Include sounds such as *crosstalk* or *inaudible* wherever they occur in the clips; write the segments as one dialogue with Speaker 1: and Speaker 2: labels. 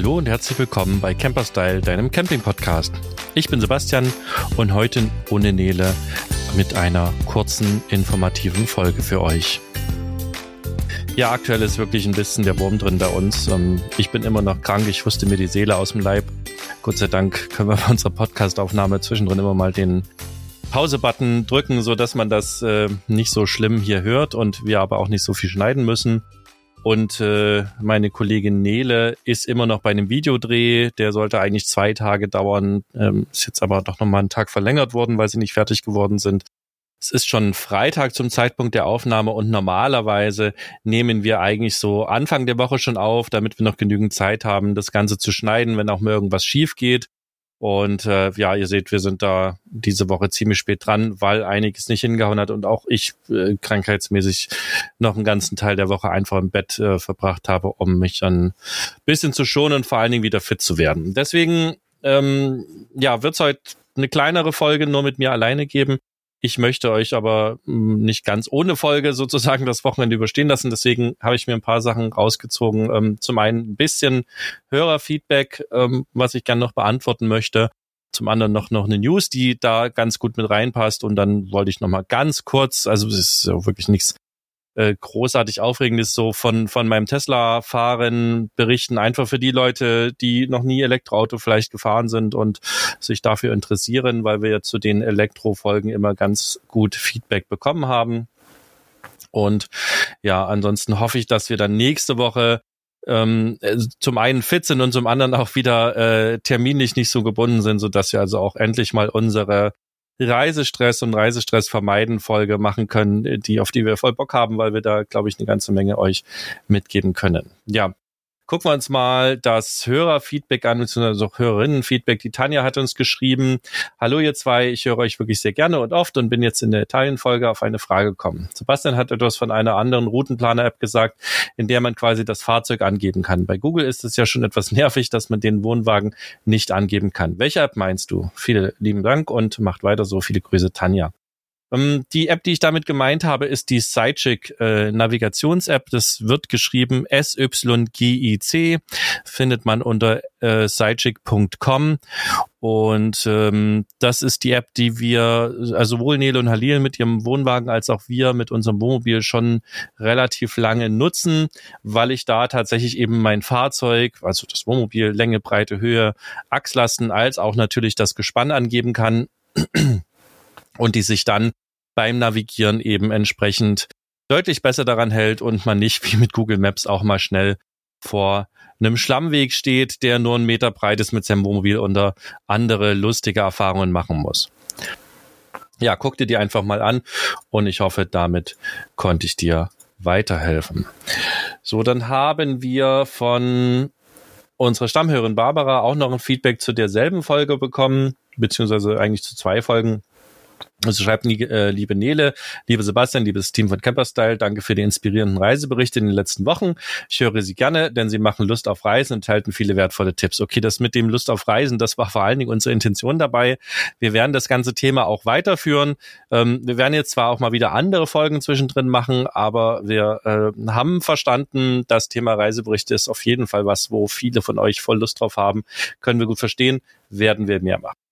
Speaker 1: Hallo und herzlich willkommen bei Camperstyle, deinem Camping-Podcast. Ich bin Sebastian und heute ohne Nele mit einer kurzen, informativen Folge für euch. Ja, aktuell ist wirklich ein bisschen der Wurm drin bei uns. Ähm, ich bin immer noch krank, ich wusste mir die Seele aus dem Leib. Gott sei Dank können wir bei unserer Podcastaufnahme zwischendrin immer mal den Pause-Button drücken, so dass man das äh, nicht so schlimm hier hört und wir aber auch nicht so viel schneiden müssen. Und äh, meine Kollegin Nele ist immer noch bei einem Videodreh. Der sollte eigentlich zwei Tage dauern. Ähm, ist jetzt aber doch nochmal einen Tag verlängert worden, weil sie nicht fertig geworden sind. Es ist schon Freitag zum Zeitpunkt der Aufnahme und normalerweise nehmen wir eigentlich so Anfang der Woche schon auf, damit wir noch genügend Zeit haben, das Ganze zu schneiden, wenn auch mal irgendwas schief geht. Und äh, ja, ihr seht, wir sind da diese Woche ziemlich spät dran, weil einiges nicht hingehauen hat und auch ich äh, krankheitsmäßig noch einen ganzen Teil der Woche einfach im Bett äh, verbracht habe, um mich dann bisschen zu schonen und vor allen Dingen wieder fit zu werden. Deswegen ähm, ja, wird es heute eine kleinere Folge nur mit mir alleine geben. Ich möchte euch aber hm, nicht ganz ohne Folge sozusagen das Wochenende überstehen lassen. Deswegen habe ich mir ein paar Sachen rausgezogen. Ähm, zum einen ein bisschen Hörerfeedback, ähm, was ich gerne noch beantworten möchte. Zum anderen noch, noch eine News, die da ganz gut mit reinpasst. Und dann wollte ich noch mal ganz kurz, also es ist wirklich nichts äh, großartig aufregendes so von, von meinem Tesla-Fahren berichten, einfach für die Leute, die noch nie Elektroauto vielleicht gefahren sind und sich dafür interessieren, weil wir ja zu den Elektrofolgen immer ganz gut Feedback bekommen haben. Und ja, ansonsten hoffe ich, dass wir dann nächste Woche ähm, äh, zum einen fit sind und zum anderen auch wieder äh, terminlich nicht so gebunden sind, so dass wir also auch endlich mal unsere Reisestress und Reisestress vermeiden Folge machen können, die auf die wir voll Bock haben, weil wir da, glaube ich, eine ganze Menge euch mitgeben können. Ja, gucken wir uns mal das Hörerfeedback an, beziehungsweise auch Hörerinnenfeedback. Die Tanja hat uns geschrieben, hallo ihr zwei, ich höre euch wirklich sehr gerne und oft und bin jetzt in der Italienfolge auf eine Frage gekommen. Sebastian hat etwas von einer anderen Routenplaner-App gesagt, in der man quasi das Fahrzeug angeben kann. Bei Google ist es ja schon etwas *laughs* nervig, dass man den Wohnwagen nicht angeben kann. Welche App meinst du? Vielen lieben Dank und macht weiter so. Viele Grüße, Tanja. Ähm, die App, die ich damit gemeint habe, ist die Sidechick äh, Navigations-App. Das wird geschrieben S-Y-G-I-C, findet man unter äh, sidechick.com. Und ähm, das ist die App, die wir, also sowohl Nele und Halil mit ihrem Wohnwagen als auch wir mit unserem Wohnmobil schon relativ lange nutzen, weil ich da tatsächlich eben mein Fahrzeug, also das Wohnmobil, Länge, Breite, Höhe, Achslasten, als auch natürlich das Gespann angeben kann und die sich dann beim Navigieren eben entsprechend deutlich besser daran hält und man nicht wie mit Google Maps auch mal schnell vor einem Schlammweg steht, der nur einen Meter breit ist mit seinem Wohnmobil und da andere lustige Erfahrungen machen muss. Ja, guck dir die einfach mal an und ich hoffe, damit konnte ich dir weiterhelfen. So, dann haben wir von unserer Stammhörerin Barbara auch noch ein Feedback zu derselben Folge bekommen, beziehungsweise eigentlich zu zwei Folgen. Also schreibt äh, liebe Nele, liebe Sebastian, liebes Team von Camperstyle, danke für die inspirierenden Reiseberichte in den letzten Wochen. Ich höre sie gerne, denn sie machen Lust auf Reisen und enthalten viele wertvolle Tipps. Okay, das mit dem Lust auf Reisen, das war vor allen Dingen unsere Intention dabei. Wir werden das ganze Thema auch weiterführen. Ähm, wir werden jetzt zwar auch mal wieder andere Folgen zwischendrin machen, aber wir äh, haben verstanden, das Thema Reiseberichte ist auf jeden Fall was, wo viele von euch voll Lust drauf haben. Können wir gut verstehen, werden wir mehr machen.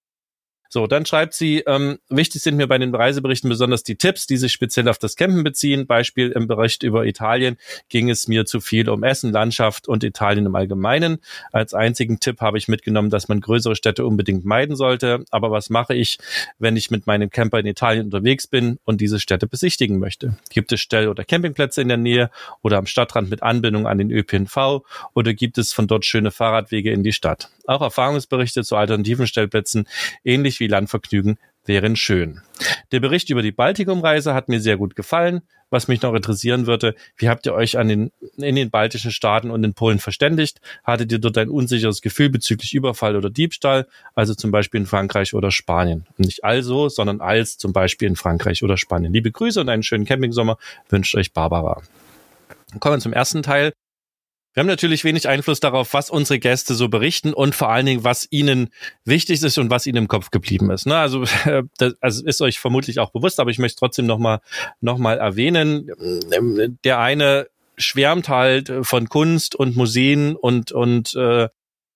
Speaker 1: So, dann schreibt sie, ähm, wichtig sind mir bei den Reiseberichten besonders die Tipps, die sich speziell auf das Campen beziehen. Beispiel im Bericht über Italien ging es mir zu viel um Essen, Landschaft und Italien im Allgemeinen. Als einzigen Tipp habe ich mitgenommen, dass man größere Städte unbedingt meiden sollte. Aber was mache ich, wenn ich mit meinem Camper in Italien unterwegs bin und diese Städte besichtigen möchte? Gibt es Stell- oder Campingplätze in der Nähe oder am Stadtrand mit Anbindung an den ÖPNV oder gibt es von dort schöne Fahrradwege in die Stadt? Auch Erfahrungsberichte zu alternativen Stellplätzen, ähnlich wie Landvergnügen, wären schön. Der Bericht über die Baltikumreise hat mir sehr gut gefallen. Was mich noch interessieren würde, wie habt ihr euch an den, in den baltischen Staaten und in Polen verständigt? Hattet ihr dort ein unsicheres Gefühl bezüglich Überfall oder Diebstahl? Also zum Beispiel in Frankreich oder Spanien. Nicht also, sondern als zum Beispiel in Frankreich oder Spanien. Liebe Grüße und einen schönen Campingsommer wünscht euch Barbara. Kommen wir zum ersten Teil. Wir haben natürlich wenig Einfluss darauf, was unsere Gäste so berichten und vor allen Dingen, was ihnen wichtig ist und was ihnen im Kopf geblieben ist. Ne? Also *laughs* das also ist euch vermutlich auch bewusst, aber ich möchte trotzdem nochmal noch mal erwähnen. Der eine schwärmt halt von Kunst und Museen und, und äh,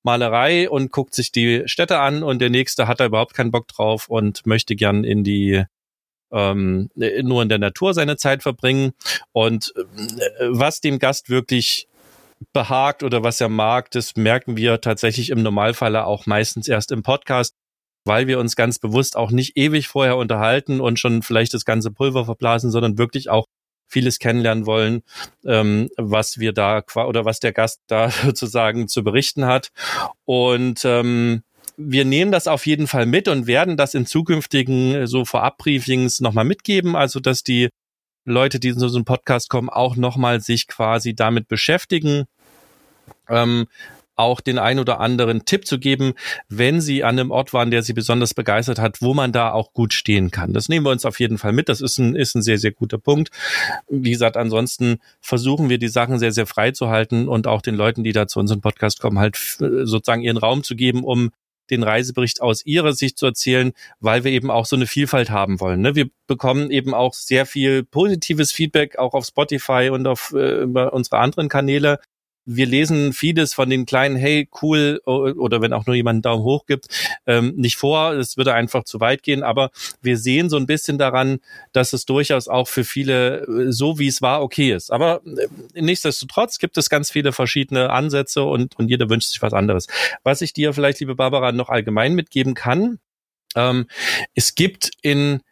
Speaker 1: Malerei und guckt sich die Städte an und der nächste hat da überhaupt keinen Bock drauf und möchte gern in die ähm, nur in der Natur seine Zeit verbringen. Und äh, was dem Gast wirklich behagt oder was er mag, das merken wir tatsächlich im Normalfall auch meistens erst im Podcast, weil wir uns ganz bewusst auch nicht ewig vorher unterhalten und schon vielleicht das ganze Pulver verblasen, sondern wirklich auch vieles kennenlernen wollen, ähm, was wir da oder was der Gast da *laughs* sozusagen zu berichten hat. Und ähm, wir nehmen das auf jeden Fall mit und werden das in zukünftigen äh, so Vorabbriefings nochmal mitgeben, also dass die Leute, die in so einen Podcast kommen, auch nochmal sich quasi damit beschäftigen. Ähm, auch den ein oder anderen Tipp zu geben, wenn Sie an einem Ort waren, der Sie besonders begeistert hat, wo man da auch gut stehen kann. Das nehmen wir uns auf jeden Fall mit. Das ist ein, ist ein sehr, sehr guter Punkt. Wie gesagt, ansonsten versuchen wir die Sachen sehr, sehr frei zu halten und auch den Leuten, die da zu unserem Podcast kommen, halt sozusagen ihren Raum zu geben, um den Reisebericht aus ihrer Sicht zu erzählen, weil wir eben auch so eine Vielfalt haben wollen. Ne? Wir bekommen eben auch sehr viel positives Feedback, auch auf Spotify und auf äh, über unsere anderen Kanäle wir lesen vieles von den kleinen, hey, cool, oder wenn auch nur jemand einen Daumen hoch gibt, ähm, nicht vor. Es würde einfach zu weit gehen. Aber wir sehen so ein bisschen daran, dass es durchaus auch für viele, äh, so wie es war, okay ist. Aber äh, nichtsdestotrotz gibt es ganz viele verschiedene Ansätze und, und jeder wünscht sich was anderes. Was ich dir vielleicht, liebe Barbara, noch allgemein mitgeben kann, ähm, es gibt in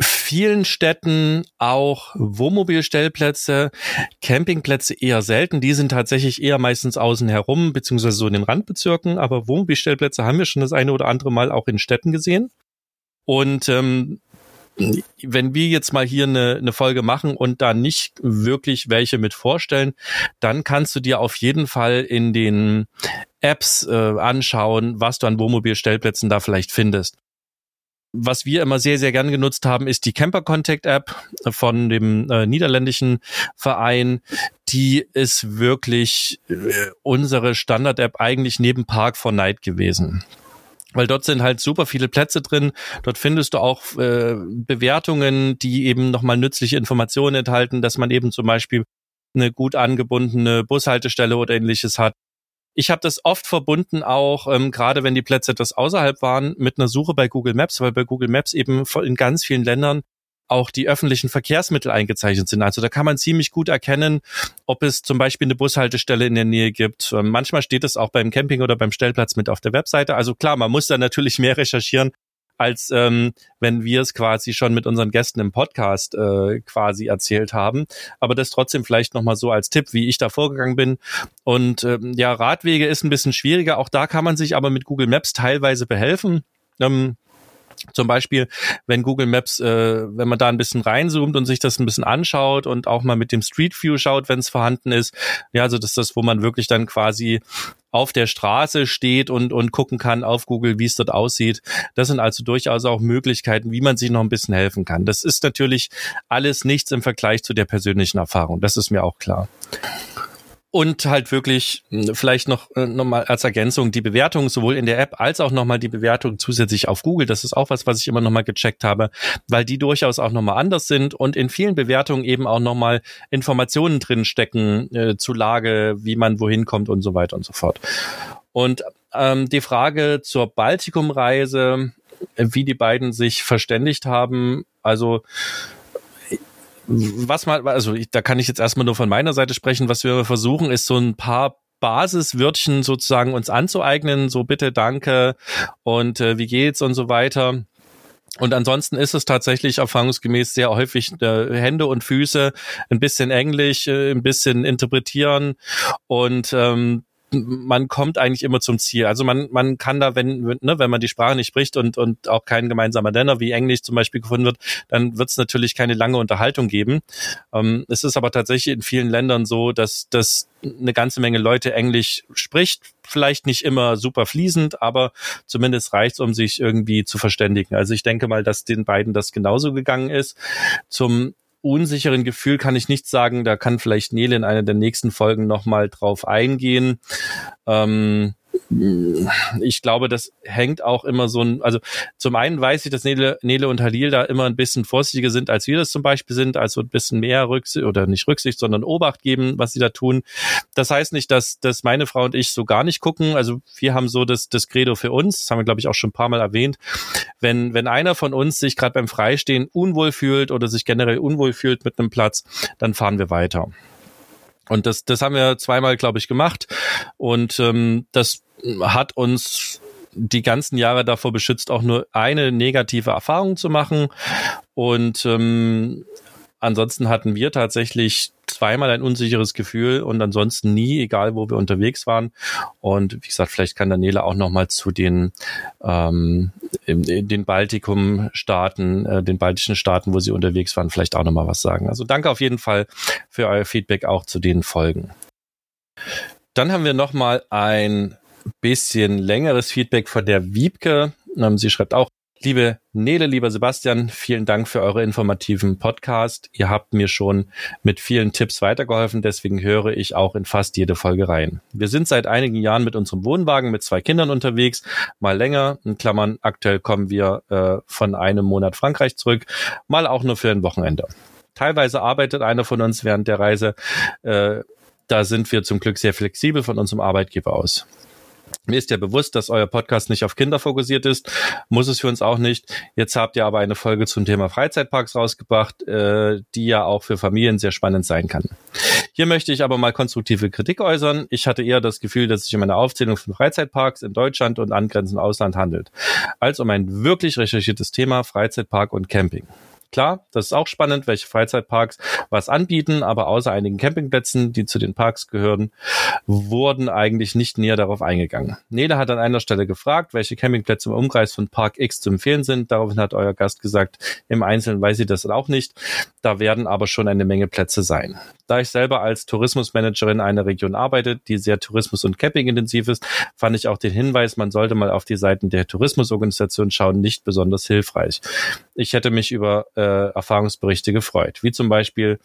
Speaker 1: vielen Städten auch Wohnmobilstellplätze, Campingplätze eher selten. Die sind tatsächlich eher meistens außen herum, beziehungsweise so in den Randbezirken. Aber Wohnmobilstellplätze haben wir schon das eine oder andere Mal auch in Städten gesehen. Und ähm, wenn wir jetzt mal hier eine, eine Folge machen und da nicht wirklich welche mit vorstellen, dann kannst du dir auf jeden Fall in den Apps äh, anschauen, was du an Wohnmobilstellplätzen da vielleicht findest was wir immer sehr, sehr gern genutzt haben, ist die Camper Contact App von dem äh, niederländischen Verein. Die ist wirklich äh, unsere Standard-App eigentlich neben Park for Night gewesen weil dort sind halt super viele Plätze drin. Dort findest du auch äh, Bewertungen, die eben nochmal nützliche Informationen enthalten, dass man eben zum Beispiel eine gut angebundene Bushaltestelle oder ähnliches hat. Ich habe das oft verbunden auch, ähm, gerade wenn die Plätze etwas außerhalb waren, mit einer Suche bei Google Maps, weil bei Google Maps eben in ganz vielen Ländern auch die öffentlichen Verkehrsmittel eingezeichnet sind. Also da kann man ziemlich gut erkennen, ob es zum Beispiel eine Bushaltestelle in der Nähe gibt. Ähm, manchmal steht es auch beim Camping oder beim Stellplatz mit auf der Webseite. Also klar, man muss da natürlich mehr recherchieren, als ähm, wenn wir es quasi schon mit unseren Gästen im Podcast äh, quasi erzählt haben. Aber das trotzdem vielleicht nochmal so als Tipp, wie ich da vorgegangen bin. Und ähm, ja, Radwege ist ein bisschen schwieriger. Auch da kann man sich aber mit Google Maps teilweise behelfen. Ähm, zum Beispiel, wenn Google Maps, äh, wenn man da ein bisschen reinzoomt und sich das ein bisschen anschaut und auch mal mit dem Street View schaut, wenn es vorhanden ist. Ja, also das ist das, wo man wirklich dann quasi auf der Straße steht und, und gucken kann auf Google, wie es dort aussieht. Das sind also durchaus auch Möglichkeiten, wie man sich noch ein bisschen helfen kann. Das ist natürlich alles nichts im Vergleich zu der persönlichen Erfahrung. Das ist mir auch klar und halt wirklich hm, vielleicht noch, äh, noch mal als Ergänzung die Bewertung sowohl in der App als auch nochmal die Bewertung zusätzlich auf Google. Das ist auch was, was ich immer nochmal gecheckt habe, weil die durchaus auch nochmal anders sind und in vielen Bewertungen eben auch nochmal Informationen drin stecken äh, zu Lage, wie man wohin kommt und so weiter und so fort. Und ähm, die Frage zur Baltikumreise, wie die beiden sich verständigt haben, also was mal, also ich, da kann ich jetzt erstmal nur von meiner Seite sprechen. Was wir versuchen, ist so ein paar Basiswörtchen sozusagen uns anzueignen. So bitte, danke und äh, wie geht's und so weiter. Und ansonsten ist es tatsächlich erfahrungsgemäß sehr häufig äh, Hände und Füße, ein bisschen Englisch, äh, ein bisschen interpretieren und ähm, man kommt eigentlich immer zum Ziel. Also man, man kann da, wenn, ne, wenn man die Sprache nicht spricht und, und auch kein gemeinsamer Nenner wie Englisch zum Beispiel gefunden wird, dann wird es natürlich keine lange Unterhaltung geben. Ähm, es ist aber tatsächlich in vielen Ländern so, dass, dass eine ganze Menge Leute Englisch spricht. Vielleicht nicht immer super fließend, aber zumindest reicht um sich irgendwie zu verständigen. Also ich denke mal, dass den beiden das genauso gegangen ist. Zum unsicheren Gefühl kann ich nicht sagen. Da kann vielleicht Nele in einer der nächsten Folgen nochmal drauf eingehen. Ähm, ich glaube, das hängt auch immer so ein, also zum einen weiß ich, dass Nele, Nele und Halil da immer ein bisschen vorsichtiger sind, als wir das zum Beispiel sind, also ein bisschen mehr Rücksicht oder nicht Rücksicht, sondern Obacht geben, was sie da tun. Das heißt nicht, dass, dass meine Frau und ich so gar nicht gucken. Also wir haben so das, das Credo für uns, das haben wir, glaube ich, auch schon ein paar Mal erwähnt. Wenn, wenn einer von uns sich gerade beim Freistehen unwohl fühlt oder sich generell unwohl fühlt mit einem Platz, dann fahren wir weiter. Und das, das haben wir zweimal, glaube ich, gemacht. Und ähm, das hat uns die ganzen Jahre davor beschützt, auch nur eine negative Erfahrung zu machen. Und ähm, ansonsten hatten wir tatsächlich zweimal ein unsicheres Gefühl und ansonsten nie, egal wo wir unterwegs waren. Und wie gesagt, vielleicht kann Daniela auch noch mal zu den ähm, in, in den Baltikum-Staaten, äh, den baltischen Staaten, wo sie unterwegs waren, vielleicht auch noch mal was sagen. Also danke auf jeden Fall für euer Feedback auch zu den Folgen. Dann haben wir noch mal ein bisschen längeres Feedback von der Wiebke. Ähm, sie schreibt auch, Liebe Nele, lieber Sebastian, vielen Dank für eure informativen Podcast. Ihr habt mir schon mit vielen Tipps weitergeholfen, deswegen höre ich auch in fast jede Folge rein. Wir sind seit einigen Jahren mit unserem Wohnwagen mit zwei Kindern unterwegs, mal länger, in Klammern, aktuell kommen wir äh, von einem Monat Frankreich zurück, mal auch nur für ein Wochenende. Teilweise arbeitet einer von uns während der Reise. Äh, da sind wir zum Glück sehr flexibel von unserem Arbeitgeber aus. Mir ist ja bewusst, dass euer Podcast nicht auf Kinder fokussiert ist, muss es für uns auch nicht. Jetzt habt ihr aber eine Folge zum Thema Freizeitparks rausgebracht, äh, die ja auch für Familien sehr spannend sein kann. Hier möchte ich aber mal konstruktive Kritik äußern. Ich hatte eher das Gefühl, dass es sich um eine Aufzählung von Freizeitparks in Deutschland und angrenzendem Ausland handelt, als um ein wirklich recherchiertes Thema Freizeitpark und Camping. Klar, das ist auch spannend, welche Freizeitparks was anbieten, aber außer einigen Campingplätzen, die zu den Parks gehören, wurden eigentlich nicht näher darauf eingegangen. Nele hat an einer Stelle gefragt, welche Campingplätze im Umkreis von Park X zu empfehlen sind. Daraufhin hat euer Gast gesagt, im Einzelnen weiß sie das auch nicht. Da werden aber schon eine Menge Plätze sein. Da ich selber als Tourismusmanagerin einer Region arbeite, die sehr tourismus- und campingintensiv ist, fand ich auch den Hinweis, man sollte mal auf die Seiten der Tourismusorganisation schauen, nicht besonders hilfreich. Ich hätte mich über äh, Erfahrungsberichte gefreut. Wie zum Beispiel,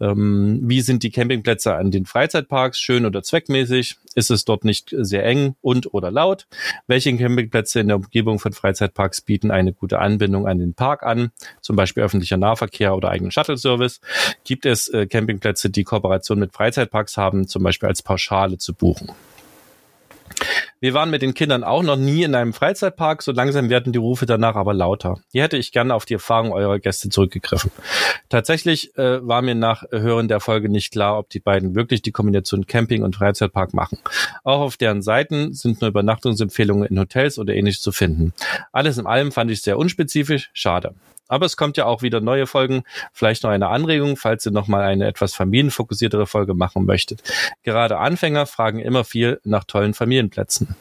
Speaker 1: ähm, wie sind die Campingplätze an den Freizeitparks, schön oder zweckmäßig? Ist es dort nicht sehr eng und oder laut? Welche Campingplätze in der Umgebung von Freizeitparks bieten eine gute Anbindung an den Park an? Zum Beispiel öffentlicher Nahverkehr oder eigenen Shuttle-Service? Gibt es äh, Campingplätze, die Kooperation mit Freizeitparks haben, zum Beispiel als Pauschale zu buchen? Wir waren mit den Kindern auch noch nie in einem Freizeitpark, so langsam werden die Rufe danach aber lauter. Hier hätte ich gerne auf die Erfahrung eurer Gäste zurückgegriffen. Tatsächlich äh, war mir nach Hören der Folge nicht klar, ob die beiden wirklich die Kombination Camping und Freizeitpark machen. Auch auf deren Seiten sind nur Übernachtungsempfehlungen in Hotels oder ähnliches zu finden. Alles in allem fand ich sehr unspezifisch, schade. Aber es kommt ja auch wieder neue Folgen. Vielleicht noch eine Anregung, falls ihr nochmal eine etwas familienfokussiertere Folge machen möchtet. Gerade Anfänger fragen immer viel nach tollen Familienplätzen.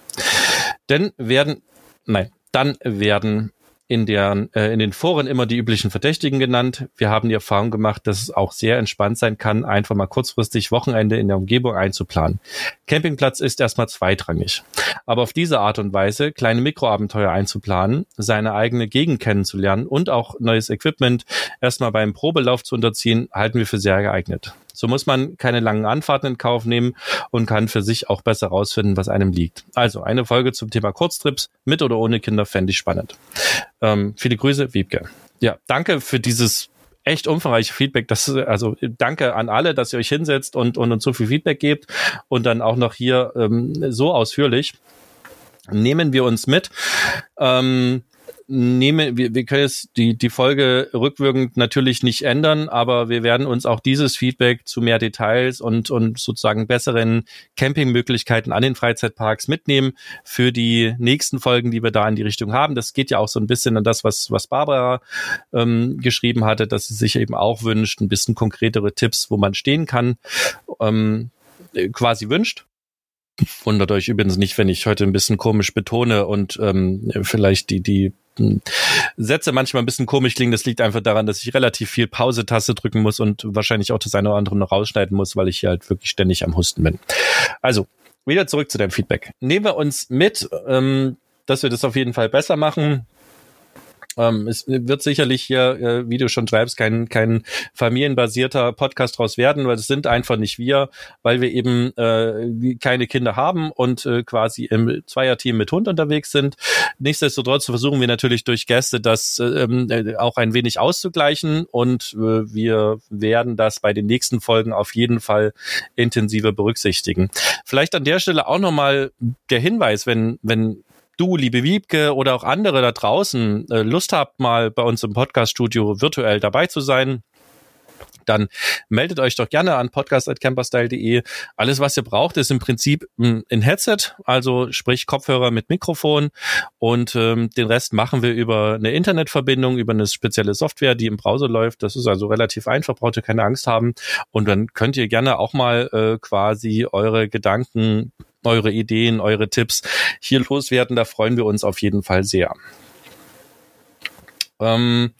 Speaker 1: Denn werden, nein, dann werden in, der, äh, in den Foren immer die üblichen Verdächtigen genannt. Wir haben die Erfahrung gemacht, dass es auch sehr entspannt sein kann, einfach mal kurzfristig Wochenende in der Umgebung einzuplanen. Campingplatz ist erstmal zweitrangig. Aber auf diese Art und Weise kleine Mikroabenteuer einzuplanen, seine eigene Gegend kennenzulernen und auch neues Equipment erstmal beim Probelauf zu unterziehen, halten wir für sehr geeignet. So muss man keine langen Anfahrten in Kauf nehmen und kann für sich auch besser rausfinden, was einem liegt. Also eine Folge zum Thema Kurztrips mit oder ohne Kinder fände ich spannend. Ähm, viele Grüße, Wiebke. Ja, danke für dieses echt umfangreiche Feedback. Das, also danke an alle, dass ihr euch hinsetzt und, und uns so viel Feedback gebt und dann auch noch hier ähm, so ausführlich. Nehmen wir uns mit. Ähm, nehmen, wir, wir können jetzt die, die Folge rückwirkend natürlich nicht ändern, aber wir werden uns auch dieses Feedback zu mehr Details und, und sozusagen besseren Campingmöglichkeiten an den Freizeitparks mitnehmen für die nächsten Folgen, die wir da in die Richtung haben. Das geht ja auch so ein bisschen an das, was, was Barbara ähm, geschrieben hatte, dass sie sich eben auch wünscht, ein bisschen konkretere Tipps, wo man stehen kann, ähm, quasi wünscht. Wundert euch übrigens nicht, wenn ich heute ein bisschen komisch betone und ähm, vielleicht die, die Sätze manchmal ein bisschen komisch klingen. Das liegt einfach daran, dass ich relativ viel Pause-Taste drücken muss und wahrscheinlich auch das eine oder andere noch rausschneiden muss, weil ich hier halt wirklich ständig am Husten bin. Also, wieder zurück zu deinem Feedback. Nehmen wir uns mit, ähm, dass wir das auf jeden Fall besser machen. Ähm, es wird sicherlich hier, äh, wie du schon schreibst, kein, kein familienbasierter Podcast draus werden, weil es sind einfach nicht wir, weil wir eben äh, keine Kinder haben und äh, quasi im Zweierteam mit Hund unterwegs sind. Nichtsdestotrotz versuchen wir natürlich durch Gäste das ähm, äh, auch ein wenig auszugleichen und äh, wir werden das bei den nächsten Folgen auf jeden Fall intensiver berücksichtigen. Vielleicht an der Stelle auch nochmal der Hinweis, wenn, wenn du, liebe Wiebke oder auch andere da draußen äh, Lust habt, mal bei uns im Podcaststudio virtuell dabei zu sein, dann meldet euch doch gerne an podcast.camperstyle.de. Alles, was ihr braucht, ist im Prinzip ein Headset, also sprich Kopfhörer mit Mikrofon und ähm, den Rest machen wir über eine Internetverbindung, über eine spezielle Software, die im Browser läuft. Das ist also relativ einfach, braucht ihr keine Angst haben und dann könnt ihr gerne auch mal äh, quasi eure Gedanken eure Ideen, eure Tipps hier loswerden. Da freuen wir uns auf jeden Fall sehr. Ähm,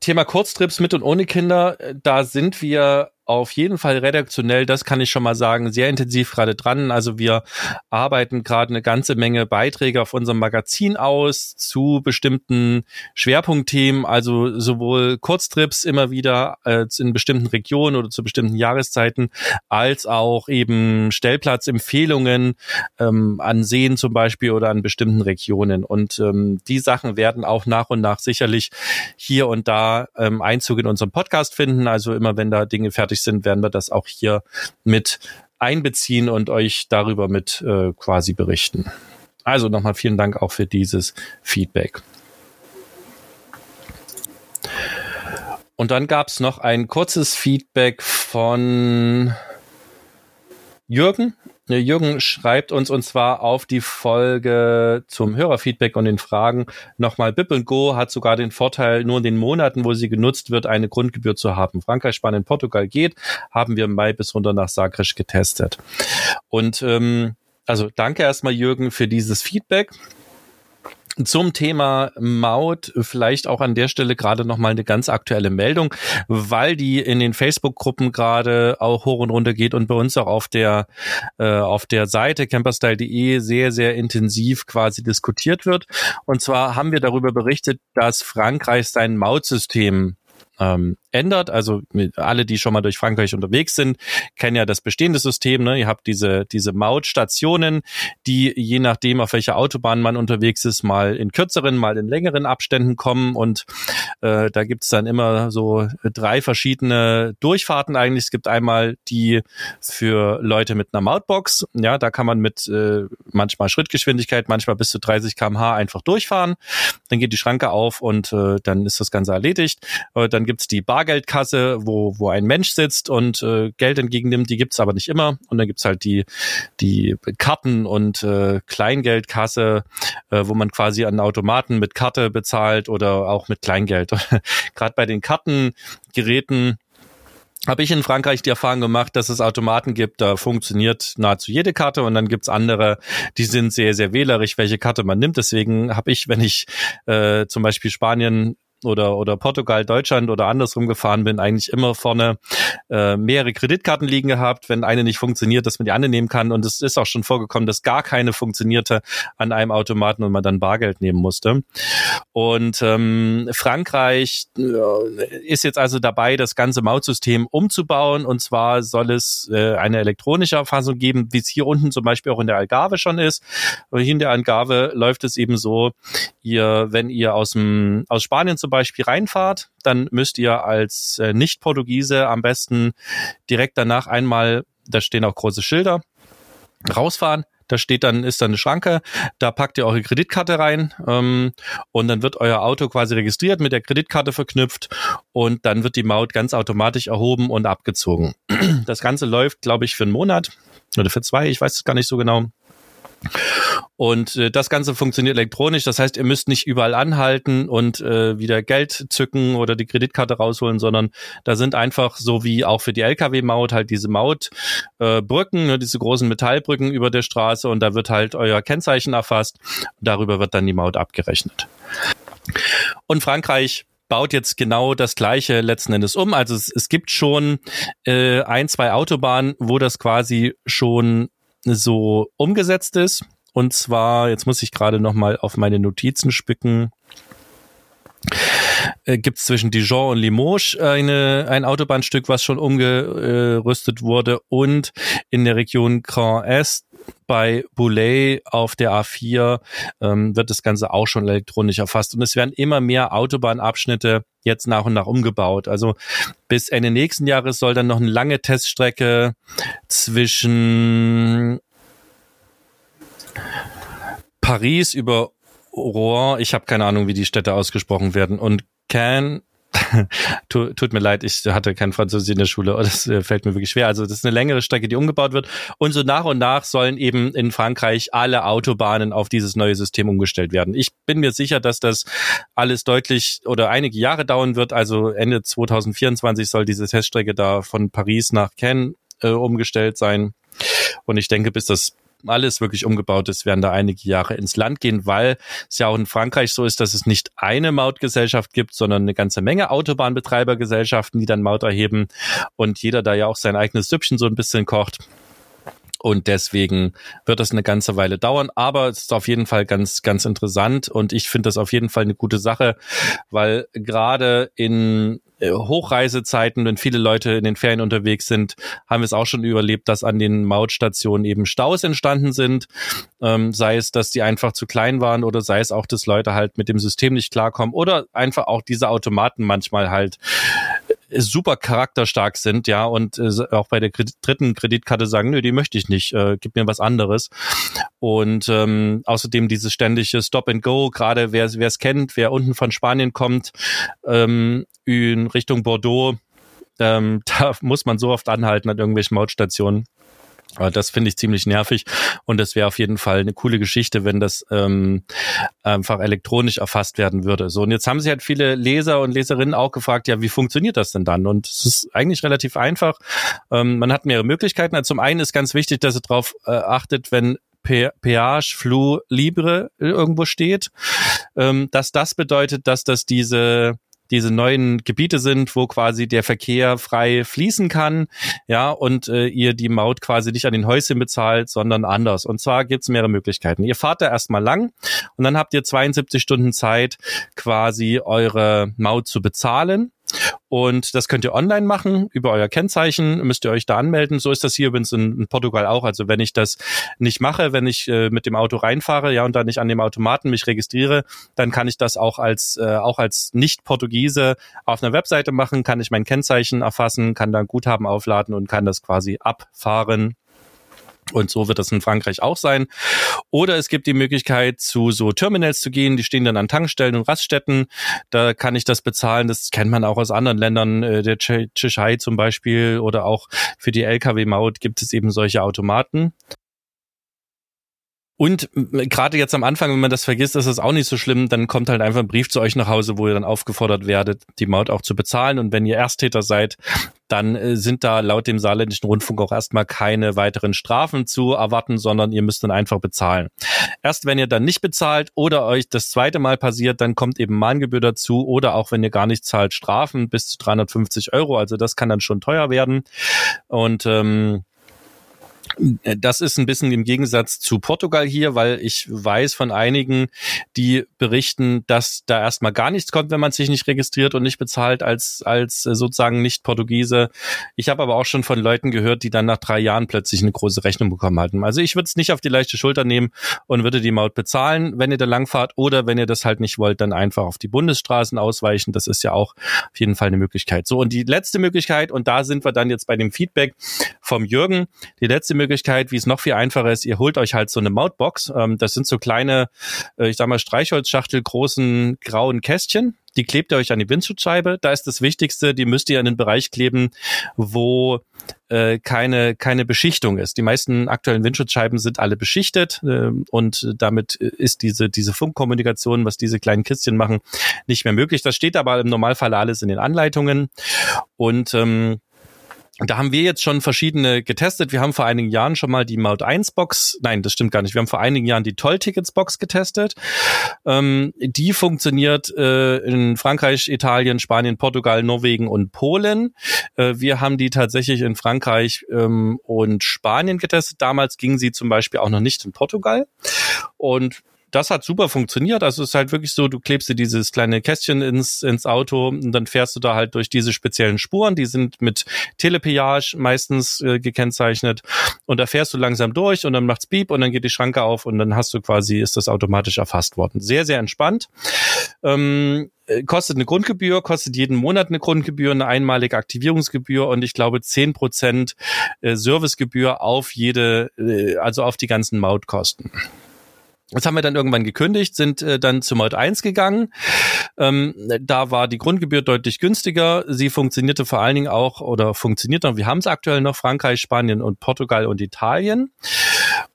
Speaker 1: Thema Kurztrips mit und ohne Kinder, da sind wir auf jeden Fall redaktionell, das kann ich schon mal sagen, sehr intensiv gerade dran. Also wir arbeiten gerade eine ganze Menge Beiträge auf unserem Magazin aus zu bestimmten Schwerpunktthemen, also sowohl Kurztrips immer wieder äh, in bestimmten Regionen oder zu bestimmten Jahreszeiten, als auch eben Stellplatzempfehlungen ähm, an Seen zum Beispiel oder an bestimmten Regionen. Und ähm, die Sachen werden auch nach und nach sicherlich hier und da ähm, Einzug in unserem Podcast finden. Also immer wenn da Dinge fertig fertig sind, werden wir das auch hier mit einbeziehen und euch darüber mit äh, quasi berichten. Also nochmal vielen Dank auch für dieses Feedback. Und dann gab es noch ein kurzes Feedback von Jürgen. Jürgen schreibt uns und zwar auf die Folge zum Hörerfeedback und den Fragen nochmal. Bip Go hat sogar den Vorteil, nur in den Monaten, wo sie genutzt wird, eine Grundgebühr zu haben. Frankreich, Spanien, Portugal geht, haben wir im Mai bis runter nach Sagres getestet. Und ähm, also danke erstmal Jürgen für dieses Feedback. Zum Thema Maut vielleicht auch an der Stelle gerade noch mal eine ganz aktuelle Meldung, weil die in den Facebook-Gruppen gerade auch hoch und runter geht und bei uns auch auf der äh, auf der Seite camperstyle.de sehr sehr intensiv quasi diskutiert wird. Und zwar haben wir darüber berichtet, dass Frankreich sein Mautsystem ähm, ändert. Also alle, die schon mal durch Frankreich unterwegs sind, kennen ja das bestehende System. Ne? Ihr habt diese, diese Mautstationen, die je nachdem, auf welcher Autobahn man unterwegs ist, mal in kürzeren, mal in längeren Abständen kommen. Und äh, da gibt's dann immer so drei verschiedene Durchfahrten eigentlich. Es gibt einmal die für Leute mit einer Mautbox. Ja, da kann man mit äh, manchmal Schrittgeschwindigkeit, manchmal bis zu 30 kmh einfach durchfahren. Dann geht die Schranke auf und äh, dann ist das Ganze erledigt. Äh, dann gibt's die Bar Bargeldkasse, wo, wo ein Mensch sitzt und äh, Geld entgegennimmt, die gibt's aber nicht immer. Und dann gibt's halt die, die Karten- und äh, Kleingeldkasse, äh, wo man quasi an Automaten mit Karte bezahlt oder auch mit Kleingeld. *laughs* Gerade bei den Kartengeräten habe ich in Frankreich die Erfahrung gemacht, dass es Automaten gibt, da funktioniert nahezu jede Karte und dann gibt's andere, die sind sehr, sehr wählerisch, welche Karte man nimmt. Deswegen habe ich, wenn ich äh, zum Beispiel Spanien oder, oder Portugal, Deutschland oder andersrum gefahren bin, eigentlich immer vorne äh, mehrere Kreditkarten liegen gehabt. Wenn eine nicht funktioniert, dass man die andere nehmen kann. Und es ist auch schon vorgekommen, dass gar keine funktionierte an einem Automaten und man dann Bargeld nehmen musste. Und ähm, Frankreich äh, ist jetzt also dabei, das ganze Mautsystem umzubauen. Und zwar soll es äh, eine elektronische Erfassung geben, wie es hier unten zum Beispiel auch in der Algarve schon ist. Und hier in der Algarve läuft es eben so, ihr, wenn ihr aus dem aus Spanien zum Beispiel reinfahrt, dann müsst ihr als äh, Nicht-Portugiese am besten direkt danach einmal, da stehen auch große Schilder, rausfahren, da steht dann, ist dann eine Schranke, da packt ihr eure Kreditkarte rein ähm, und dann wird euer Auto quasi registriert, mit der Kreditkarte verknüpft und dann wird die Maut ganz automatisch erhoben und abgezogen. *clears throat* Das Ganze läuft, glaube ich, für einen Monat oder für zwei, ich weiß es gar nicht so genau. Und äh, das Ganze funktioniert elektronisch. Das heißt, ihr müsst nicht überall anhalten und äh, wieder Geld zücken oder die Kreditkarte rausholen, sondern da sind einfach so wie auch für die Lkw-Maut halt diese Mautbrücken, äh, ne, diese großen Metallbrücken über der Straße und da wird halt euer Kennzeichen erfasst. Darüber wird dann die Maut abgerechnet. Und Frankreich baut jetzt genau das gleiche letzten Endes um. Also es, es gibt schon äh, ein, zwei Autobahnen, wo das quasi schon so umgesetzt ist. Und zwar, jetzt muss ich gerade noch mal auf meine Notizen spicken. Äh, gibt es zwischen Dijon und Limoges eine, ein Autobahnstück, was schon umgerüstet wurde und in der Region Grand Est bei Boulay auf der A4 ähm, wird das Ganze auch schon elektronisch erfasst. Und es werden immer mehr Autobahnabschnitte jetzt nach und nach umgebaut. Also bis Ende nächsten Jahres soll dann noch eine lange Teststrecke zwischen Paris über Rouen, ich habe keine Ahnung, wie die Städte ausgesprochen werden, und *laughs* Tut, tut mir leid, ich hatte kein Französisch in der Schule, das äh, fällt mir wirklich schwer. Also das ist eine längere Strecke, die umgebaut wird. Und so nach und nach sollen eben in Frankreich alle Autobahnen auf dieses neue System umgestellt werden. Ich bin mir sicher, dass das alles deutlich oder einige Jahre dauern wird. Also Ende 2024 soll diese Teststrecke da von Paris nach Cannes äh, umgestellt sein. Und ich denke, bis das alles wirklich umgebaut ist, werden da einige Jahre ins Land gehen, weil es ja auch in Frankreich so ist, dass es nicht eine Mautgesellschaft gibt, sondern eine ganze Menge Autobahnbetreibergesellschaften, die dann Maut erheben und jeder da ja auch sein eigenes Süppchen so ein bisschen kocht. Und deswegen wird das eine ganze Weile dauern. Aber es ist auf jeden Fall ganz, ganz interessant. Und ich finde das auf jeden Fall eine gute Sache, weil gerade in Hochreisezeiten, wenn viele Leute in den Ferien unterwegs sind, haben wir es auch schon überlebt, dass an den Mautstationen eben Staus entstanden sind. Ähm, sei es, dass die einfach zu klein waren oder sei es auch, dass Leute halt mit dem System nicht klarkommen oder einfach auch diese Automaten manchmal halt super charakterstark sind, ja, und äh, auch bei der Kredit dritten Kreditkarte sagen, nö, die möchte ich nicht, äh, gib mir was anderes. Und ähm, außerdem dieses ständige Stop and Go, gerade wer es kennt, wer unten von Spanien kommt, ähm, in Richtung Bordeaux, ähm, *laughs* da muss man so oft anhalten an irgendwelchen Mautstationen. Das finde ich ziemlich nervig und das wäre auf jeden Fall eine coole Geschichte, wenn das ähm, einfach elektronisch erfasst werden würde. So und jetzt haben sich halt viele Leser und Leserinnen auch gefragt, ja, wie funktioniert das denn dann? Und es ist eigentlich relativ einfach. Ähm, man hat mehrere Möglichkeiten. Also zum einen ist ganz wichtig, dass ihr darauf äh, achtet, wenn Peage Flu Libre irgendwo steht, ähm, dass das bedeutet, dass das diese diese neuen Gebiete sind, wo quasi der Verkehr frei fließen kann, ja, und äh, ihr die Maut quasi nicht an den Häuschen bezahlt, sondern anders. Und zwar gibt's mehrere Möglichkeiten. Ihr fahrt da erstmal lang und dann habt ihr 72 Stunden Zeit, quasi eure Maut zu bezahlen. Und das könnt ihr online machen über euer Kennzeichen, müsst ihr euch da anmelden. So ist das hier übrigens in, in Portugal auch. Also wenn ich das nicht mache, wenn ich äh, mit dem Auto reinfahre, ja, und dann nicht an dem Automaten mich registriere, dann kann ich das auch als äh, auch als Nicht-Portugiese auf einer Webseite machen, kann ich mein Kennzeichen erfassen, kann dann Guthaben aufladen und kann das quasi abfahren und so wird das in Frankreich auch sein. Oder es gibt die Möglichkeit, zu so Terminals zu gehen, die stehen dann an Tankstellen und Raststätten. Da kann ich das bezahlen. Das kennt man auch aus anderen Ländern, äh, der Tschechei zum Beispiel oder auch für die Lkw-Maut gibt es eben solche Automaten. Und gerade jetzt am Anfang, wenn man das vergisst, ist es auch nicht so schlimm. Dann kommt halt einfach ein Brief zu euch nach Hause, wo ihr dann aufgefordert werdet, die Maut auch zu bezahlen. Und wenn ihr Ersttäter seid, dann äh, sind da laut dem saarländischen Rundfunk auch erstmal keine weiteren Strafen zu erwarten, sondern ihr müsst dann einfach bezahlen. Erst wenn ihr dann nicht bezahlt oder euch das zweite Mal passiert, dann kommt eben Mahngebühr dazu oder auch wenn ihr gar nicht zahlt, Strafen bis zu 350 Euro. Also das kann dann schon teuer werden. Und ähm, äh, das ist ein bisschen im Gegensatz zu Portugal hier, weil ich weiß von einigen, die berichten, dass da erstmal gar nichts kommt, wenn man sich nicht registriert und nicht bezahlt als, als äh, sozusagen nicht Portugiese. Ich habe aber auch schon von Leuten gehört, die dann nach drei Jahren plötzlich eine große Rechnung bekommen hatten. Also ich würde es nicht auf die leichte Schulter nehmen und würde die Maut bezahlen, wenn ihr da langfahrt oder wenn ihr das halt nicht wollt, dann einfach auf die Bundesstraßen ausweichen. Das ist ja auch auf jeden Fall eine Möglichkeit. So, und die letzte Möglichkeit, und da sind wir dann jetzt bei dem Feedback vom Jürgen, die letzte Möglichkeit, wie es noch viel einfacher ist, ihr holt euch halt so eine Mautbox. Ähm, das sind so kleine, äh, ich sag mal, Streichholzschachtel großen grauen Kästchen. Die klebt ihr euch an die Windschutzscheibe. Da ist das Wichtigste, die müsst ihr an den Bereich kleben, wo äh, keine, keine Beschichtung ist. Die meisten aktuellen Windschutzscheiben sind alle beschichtet äh, und damit ist diese, diese Funkkommunikation, was diese kleinen Kistchen machen, nicht mehr möglich. Das steht aber im Normalfall alles in den Anleitungen. Und ähm, da haben wir jetzt schon verschiedene getestet. Wir haben vor einigen Jahren schon mal die Maut 1 Box, nein, das stimmt gar nicht. Wir haben vor einigen Jahren die Toll-Tickets Box getestet. Ähm, die funktioniert äh, in Frankreich, Italien, Spanien, Portugal, Norwegen und Polen. Äh, wir haben die tatsächlich in Frankreich ähm, und Spanien getestet. Damals ging sie zum Beispiel auch noch nicht in Portugal. Und das hat super funktioniert. Also es ist halt wirklich so, du klebst dir dieses kleine Kästchen ins, ins Auto und dann fährst du da halt durch diese speziellen Spuren. Die sind mit Telepeage meistens äh, gekennzeichnet. Und da fährst du langsam durch und dann macht's Beep und dann geht die Schranke auf und dann hast du quasi, ist das automatisch erfasst worden. Sehr, sehr entspannt. Ähm, äh, kostet eine Grundgebühr, kostet jeden Monat eine Grundgebühr, eine einmalige Aktivierungsgebühr und ich glaube zehn Prozent äh, Servicegebühr auf jede, äh, also auf die ganzen Mautkosten. Das haben wir dann irgendwann gekündigt, sind äh, dann zu Mod 1 gegangen. Ähm, da war die Grundgebühr deutlich günstiger. Sie funktionierte vor allen Dingen auch oder funktioniert noch. Wir haben es aktuell noch Frankreich, Spanien und Portugal und Italien.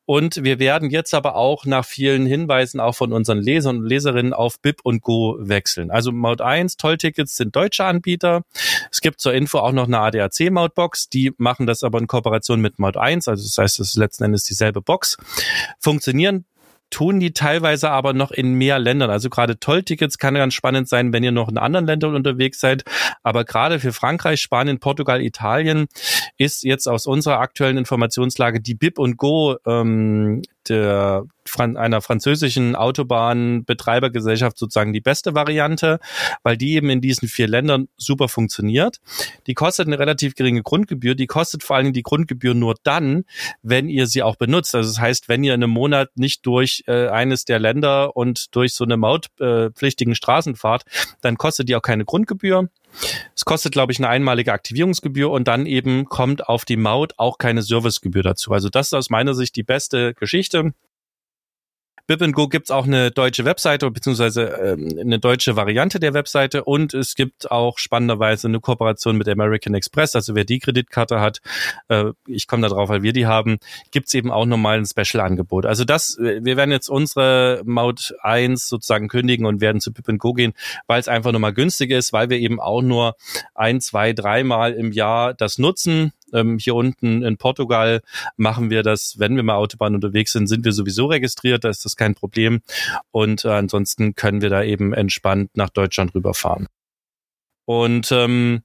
Speaker 1: Und wir werden jetzt aber auch nach vielen Hinweisen auch von unseren Lesern und Leserinnen auf BIP und Go wechseln. Also Maut 1, Tolltickets sind deutsche Anbieter. Es gibt zur Info auch noch eine ADAC Mautbox. Die machen das aber in Kooperation mit Maut 1. Also das heißt, es ist letzten Endes dieselbe Box. Funktionieren tun die teilweise aber noch in mehr Ländern. Also gerade Tolltickets kann ganz spannend sein, wenn ihr noch in anderen Ländern unterwegs seid. Aber gerade für Frankreich, Spanien, Portugal, Italien ist jetzt aus unserer aktuellen Informationslage die BIP und Go ähm, der einer französischen Autobahnbetreibergesellschaft sozusagen die beste Variante, weil die eben in diesen vier Ländern super funktioniert. Die kostet eine relativ geringe Grundgebühr. Die kostet vor allen Dingen die Grundgebühr nur dann, wenn ihr sie auch benutzt. Also das heißt, wenn ihr in einem Monat nicht durch äh, eines der Länder und durch so eine mautpflichtigen äh, Straßen fahrt, dann kostet die auch keine Grundgebühr. Es kostet, glaube ich, eine einmalige Aktivierungsgebühr und dann eben kommt auf die Maut auch keine Servicegebühr dazu. Also das ist aus meiner Sicht die beste Geschichte. Bib Go gibt's auch eine deutsche Webseite beziehungsweise ähm, eine deutsche Variante der Webseite und es gibt auch spannenderweise eine Kooperation mit American Express. Also wer die Kreditkarte hat, äh, ich komme da drauf, weil wir die haben, gibt's eben auch nochmal ein Special-Angebot. Also das, wir werden jetzt unsere Maut 1 sozusagen kündigen und werden zu Bib Go gehen, weil es einfach nochmal günstig ist, weil wir eben auch nur ein, zwei, dreimal im Jahr das nutzen ähm, hier unten in Portugal machen wir das, wenn wir mal Autobahn unterwegs sind, sind wir sowieso registriert, da ist das kein Problem. Und äh, ansonsten können wir da eben entspannt nach Deutschland rüberfahren. Und ähm,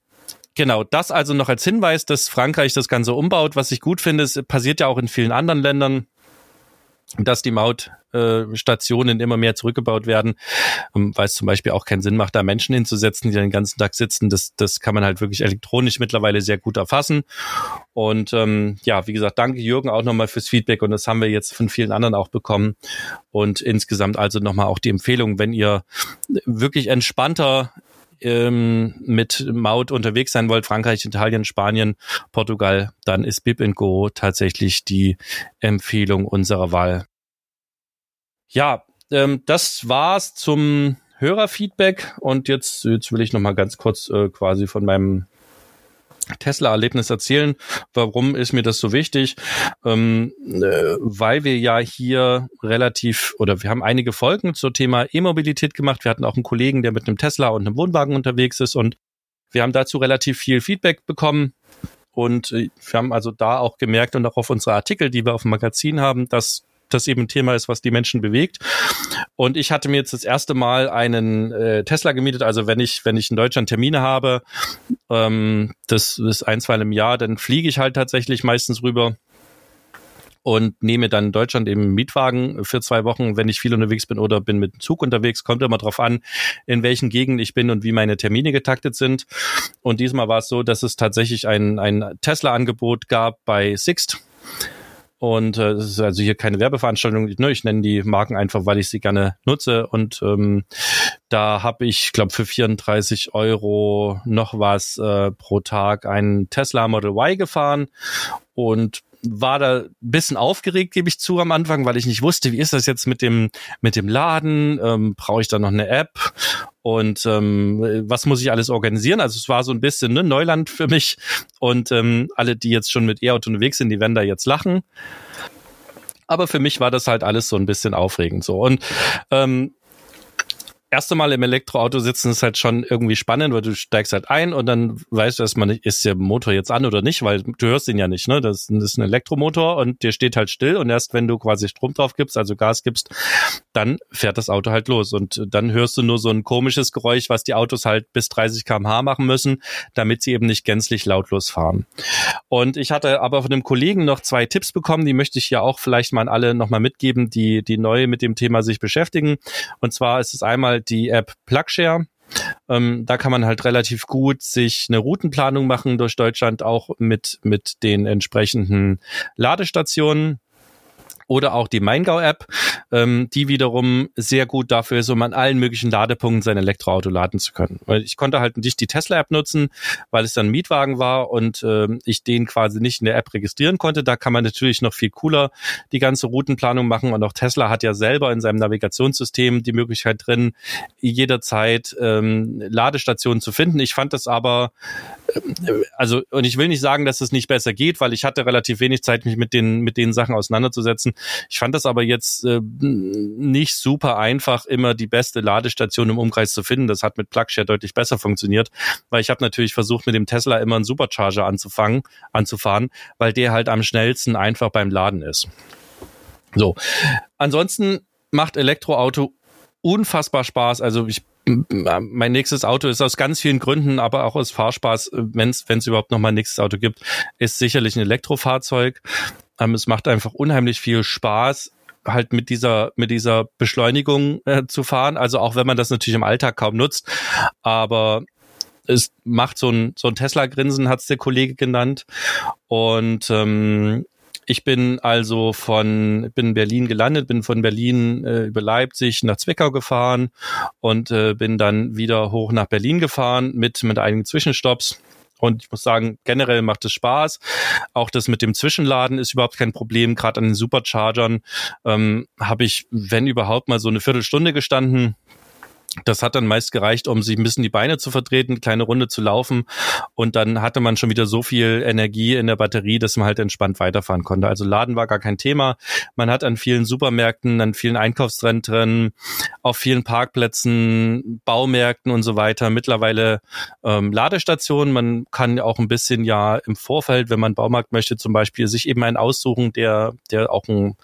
Speaker 1: Genau, das also noch als Hinweis, dass Frankreich das Ganze umbaut. Was ich gut finde, es passiert ja auch in vielen anderen Ländern dass die Mautstationen immer mehr zurückgebaut werden, ähm, weil es zum Beispiel auch keinen Sinn macht, da Menschen hinzusetzen, die den ganzen Tag sitzen. Das, das kann man halt wirklich elektronisch mittlerweile sehr gut erfassen. Und ähm, ja, wie gesagt, danke Jürgen auch nochmal fürs Feedback und das haben wir jetzt von vielen anderen auch bekommen. Und insgesamt also nochmal auch die Empfehlung, wenn ihr wirklich entspannter ähm, mit Maut unterwegs sein wollt, Frankreich, Italien, Spanien, Portugal, dann ist Bib Go tatsächlich die Empfehlung unserer Wahl. Ja, ähm, das war's zum Hörerfeedback und jetzt, jetzt will ich noch mal ganz kurz äh, quasi von meinem Tesla-Erlebnis erzählen. Warum ist mir das so wichtig? Ähm, äh, weil wir ja hier relativ oder wir haben einige Folgen zum Thema E-Mobilität gemacht. Wir hatten auch einen Kollegen, der mit einem Tesla und einem Wohnwagen unterwegs ist und wir haben dazu relativ viel Feedback bekommen. Und äh, wir haben also da auch gemerkt und auch auf unsere Artikel, die wir auf dem Magazin haben, dass das eben ein Thema ist, was die Menschen bewegt. Und ich hatte mir jetzt das erste Mal einen äh, Tesla gemietet. Also wenn ich, wenn ich in Deutschland Termine habe, ähm, das ist ein, zwei im Jahr, dann fliege ich halt tatsächlich meistens rüber und nehme dann in Deutschland eben Mietwagen für zwei Wochen, wenn ich viel unterwegs bin oder bin mit dem Zug unterwegs. Kommt immer drauf an, in welchen Gegenden ich bin und wie meine Termine getaktet sind. Und diesmal war es so, dass es tatsächlich ein, ein Tesla-Angebot gab bei Sixt und äh, das ist also hier keine Werbeveranstaltung. Ne, ich nenne die Marken einfach, weil ich sie gerne nutze. Und ähm, da habe ich, glaube für 34 Euro noch was äh, pro Tag einen Tesla Model Y gefahren. Und war da ein bisschen aufgeregt, gebe ich zu am Anfang, weil ich nicht wusste, wie ist das jetzt mit dem mit dem Laden? Ähm, Brauche ich da noch eine App? Und ähm, was muss ich alles organisieren? Also es war so ein bisschen ne, Neuland für mich. Und ähm, alle, die jetzt schon mit E-Auto unterwegs sind, die werden da jetzt lachen. Aber für mich war das halt alles so ein bisschen aufregend so. Und ähm, erste Mal im Elektroauto sitzen ist halt schon irgendwie spannend, weil du steigst halt ein und dann weißt du erstmal nicht, ist der Motor jetzt an oder nicht, weil du hörst ihn ja nicht, ne? Das, ist ein Elektromotor und der steht halt still und erst wenn du quasi Strom drauf gibst, also Gas gibst, dann fährt das Auto halt los und dann hörst du nur so ein komisches Geräusch, was die Autos halt bis 30 kmh machen müssen, damit sie eben nicht gänzlich lautlos fahren. Und ich hatte aber von einem Kollegen noch zwei Tipps bekommen, die möchte ich ja auch vielleicht mal an alle nochmal mitgeben, die, die neu mit dem Thema sich beschäftigen. Und zwar ist es einmal halt die App Plugshare. Ähm, da kann man halt relativ gut sich eine Routenplanung machen durch Deutschland, auch mit, mit den entsprechenden Ladestationen oder auch die Maingau-App, ähm, die wiederum sehr gut dafür ist, um an allen möglichen Ladepunkten sein Elektroauto laden zu können. Weil ich konnte halt nicht die Tesla-App nutzen, weil es dann ein Mietwagen war und äh, ich den quasi nicht in der App registrieren konnte. Da kann man natürlich noch viel cooler die ganze Routenplanung machen und auch Tesla hat ja selber in seinem Navigationssystem die Möglichkeit drin, jederzeit ähm, Ladestationen zu finden. Ich fand das aber, äh, also und ich will nicht sagen, dass es nicht besser geht, weil ich hatte relativ wenig Zeit, mich mit den mit den Sachen auseinanderzusetzen. Ich fand das aber jetzt äh, nicht super einfach, immer die beste Ladestation im Umkreis zu finden. Das hat mit PlugShare deutlich besser funktioniert, weil ich habe natürlich versucht, mit dem Tesla immer einen Supercharger anzufangen, anzufahren, weil der halt am schnellsten einfach beim Laden ist. So. Ansonsten macht Elektroauto unfassbar Spaß. Also ich mein nächstes Auto ist aus ganz vielen Gründen, aber auch aus Fahrspaß, wenn es überhaupt noch mal ein nächstes Auto gibt, ist sicherlich ein Elektrofahrzeug. Ähm, es macht einfach unheimlich viel Spaß, halt mit dieser mit dieser Beschleunigung äh, zu fahren. Also auch wenn man das natürlich im Alltag kaum nutzt, aber es macht so ein so ein Tesla-Grinsen, hat's der Kollege genannt. Und ähm, ich bin also von bin in Berlin gelandet, bin von Berlin äh, über Leipzig nach Zwickau gefahren und äh, bin dann wieder hoch nach Berlin gefahren mit mit einigen Zwischenstopps und ich muss sagen, generell macht es Spaß. Auch das mit dem Zwischenladen ist überhaupt kein Problem. Gerade an den Superchargern ähm, habe ich, wenn überhaupt, mal so eine Viertelstunde gestanden. Das hat dann meist gereicht, um sich ein bisschen die Beine zu vertreten, eine kleine Runde zu laufen. Und dann hatte man schon wieder so viel Energie in der Batterie, dass man halt entspannt weiterfahren konnte. Also Laden war gar kein Thema. Man hat an vielen Supermärkten, an vielen Einkaufszentren, auf vielen Parkplätzen, Baumärkten und so weiter mittlerweile ähm, Ladestationen. Man kann auch ein bisschen ja im Vorfeld, wenn man Baumarkt möchte, zum Beispiel sich eben einen aussuchen, der, der auch ein,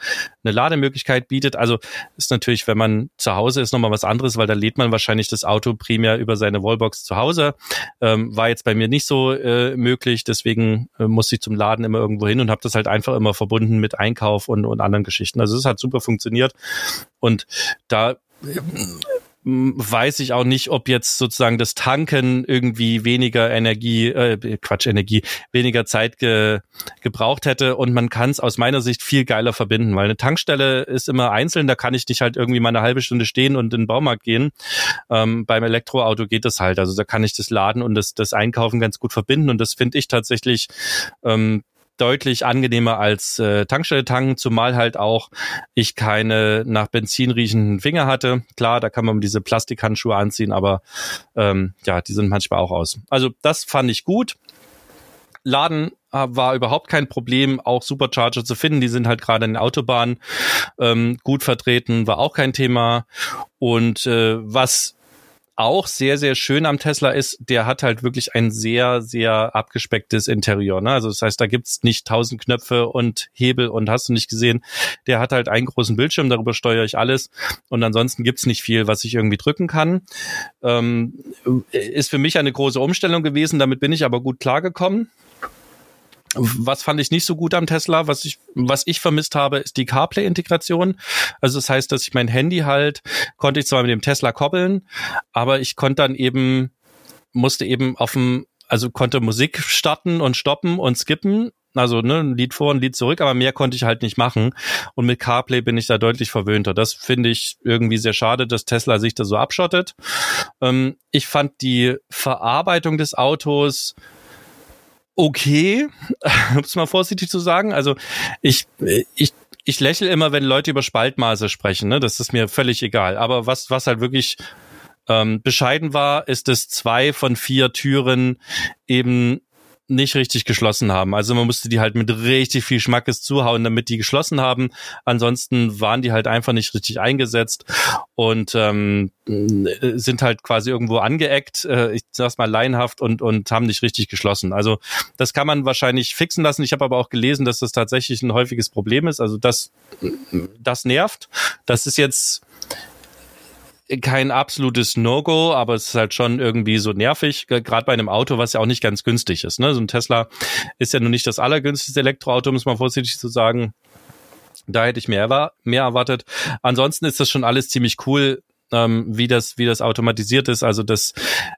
Speaker 1: eine Lademöglichkeit bietet. Also ist natürlich, wenn man zu Hause ist, nochmal was anderes, weil da lädt man wahrscheinlich das Auto primär über seine Wallbox zu Hause. Ähm, war jetzt bei mir nicht so äh, möglich, deswegen äh, musste ich zum Laden immer irgendwo hin und habe das halt einfach immer verbunden mit Einkauf und, und anderen Geschichten. Also es hat super funktioniert und da weiß ich auch nicht, ob jetzt sozusagen das Tanken irgendwie weniger Energie, äh, Quatsch, Energie, weniger Zeit ge, gebraucht hätte. Und man kann es aus meiner Sicht viel geiler verbinden, weil eine Tankstelle ist immer einzeln, da kann ich nicht halt irgendwie mal eine halbe Stunde stehen und in den Baumarkt gehen. Ähm, beim Elektroauto geht das halt. Also da kann ich das Laden und das, das Einkaufen ganz gut verbinden. Und das finde ich tatsächlich ähm, deutlich angenehmer als äh, Tankstelle tanken, zumal halt auch ich keine nach Benzin riechenden Finger hatte. Klar, da kann man diese Plastikhandschuhe anziehen, aber ähm, ja, die sind manchmal auch aus. Also das fand ich gut. Laden äh, war überhaupt kein Problem, auch Supercharger zu finden. Die sind halt gerade in den Autobahnen ähm, gut vertreten, war auch kein Thema. Und äh, was auch sehr, sehr schön am Tesla ist, der hat halt wirklich ein sehr, sehr abgespecktes Interieur. Ne? Also das heißt, da gibt's nicht tausend Knöpfe und Hebel und hast du nicht gesehen. Der hat halt einen großen Bildschirm, darüber steuere ich alles. Und ansonsten gibt's nicht viel, was ich irgendwie drücken kann. Ähm, ist für mich eine große Umstellung gewesen, damit bin ich aber gut klargekommen. Was fand ich nicht so gut am Tesla? Was ich, was ich vermisst habe, ist die CarPlay-Integration. Also das heißt, dass ich mein Handy halt, konnte ich zwar mit dem Tesla koppeln, aber ich konnte dann eben, musste eben auf dem, also konnte Musik starten und stoppen und skippen. Also ne, ein Lied vor, ein Lied zurück, aber mehr konnte ich halt nicht machen. Und mit CarPlay bin ich da deutlich verwöhnter. Das finde ich irgendwie sehr schade, dass Tesla sich da so abschottet. Ähm, ich fand die Verarbeitung des Autos okay, *laughs* um es mal vorsichtig zu sagen. Also ich, ich, ich lächle immer, wenn Leute über Spaltmaße sprechen. Ne? Das ist mir völlig egal. Aber was, was halt wirklich ähm, bescheiden war, ist, dass zwei von vier Türen eben nicht richtig geschlossen haben. Also man musste die halt mit richtig viel Schmackes zuhauen, damit die geschlossen haben. Ansonsten waren die halt einfach nicht richtig eingesetzt und ähm, sind halt quasi irgendwo angeeckt, äh, ich sag's mal laienhaft und und haben nicht richtig geschlossen. Also das kann man wahrscheinlich fixen lassen. Ich habe aber auch gelesen, dass das tatsächlich ein häufiges Problem ist. Also das das nervt. Das ist jetzt kein absolutes No-Go, aber es ist halt schon irgendwie so nervig, gerade bei einem Auto, was ja auch nicht ganz günstig ist. Ne? So ein Tesla ist ja nun nicht das allergünstigste Elektroauto, muss man vorsichtig zu sagen. Da hätte ich mehr, mehr erwartet. Ansonsten ist das schon alles ziemlich cool, ähm, wie das wie das automatisiert ist, also dass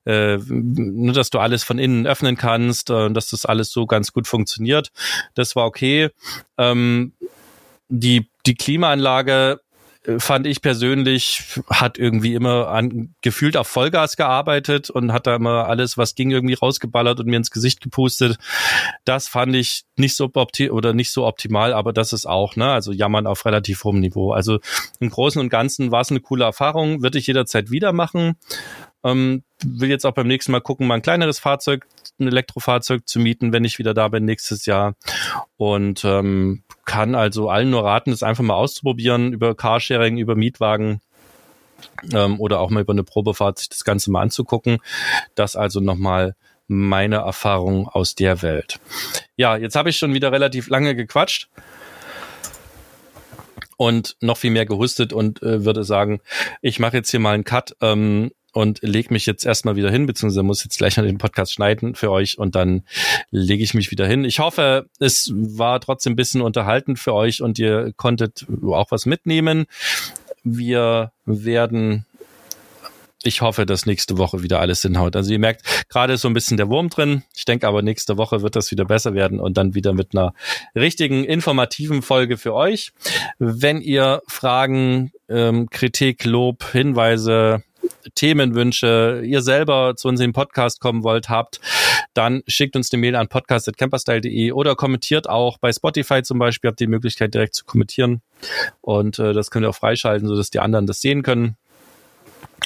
Speaker 1: äh, nur dass du alles von innen öffnen kannst, äh, dass das alles so ganz gut funktioniert. Das war okay. Ähm, die die Klimaanlage fand ich persönlich, hat irgendwie immer an, gefühlt auf Vollgas gearbeitet und hat da immer alles, was ging, irgendwie rausgeballert und mir ins Gesicht gepustet. Das fand ich nicht so opti oder nicht so optimal, aber das ist auch, ne, also jammern auf relativ hohem Niveau. Also im Großen und Ganzen war es eine coole Erfahrung, würde ich jederzeit wieder machen. Ähm, will jetzt auch beim nächsten Mal gucken, mal ein kleineres Fahrzeug, ein Elektrofahrzeug zu mieten, wenn ich wieder da bin nächstes Jahr. Und ähm, kann also allen nur raten, das einfach mal auszuprobieren über Carsharing, über Mietwagen ähm, oder auch mal über eine Probefahrt sich das Ganze mal anzugucken. Das also nochmal meine Erfahrung aus der Welt. Ja, jetzt habe ich schon wieder relativ lange gequatscht und noch viel mehr gehustet und äh, würde sagen, ich mache jetzt hier mal einen Cut. Ähm, und lege mich jetzt erstmal wieder hin, beziehungsweise muss jetzt gleich noch den Podcast schneiden für euch und dann lege ich mich wieder hin. Ich hoffe, es war trotzdem ein bisschen unterhaltend für euch und ihr konntet auch was mitnehmen. Wir werden ich hoffe, dass nächste Woche wieder alles hinhaut. Also ihr merkt, gerade ist so ein bisschen der Wurm drin. Ich denke aber, nächste Woche wird das wieder besser werden und dann wieder mit einer richtigen, informativen Folge für euch. Wenn ihr Fragen, ähm, Kritik, Lob, Hinweise, Themenwünsche, ihr selber zu unserem Podcast kommen wollt, habt, dann schickt uns eine Mail an podcast.camperstyle.de oder kommentiert auch bei Spotify zum Beispiel, habt die Möglichkeit direkt zu kommentieren und äh, das könnt ihr auch freischalten, sodass die anderen das sehen können.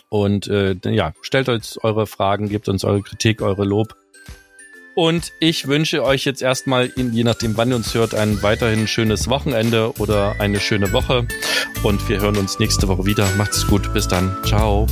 Speaker 1: Und äh, ja, stellt uns eure Fragen, gebt uns eure Kritik, eure Lob. Und ich wünsche euch jetzt erstmal, je nachdem wann ihr uns hört, ein weiterhin schönes Wochenende oder eine schöne Woche. Und wir hören uns nächste Woche wieder. Macht's gut. Bis dann. Ciao.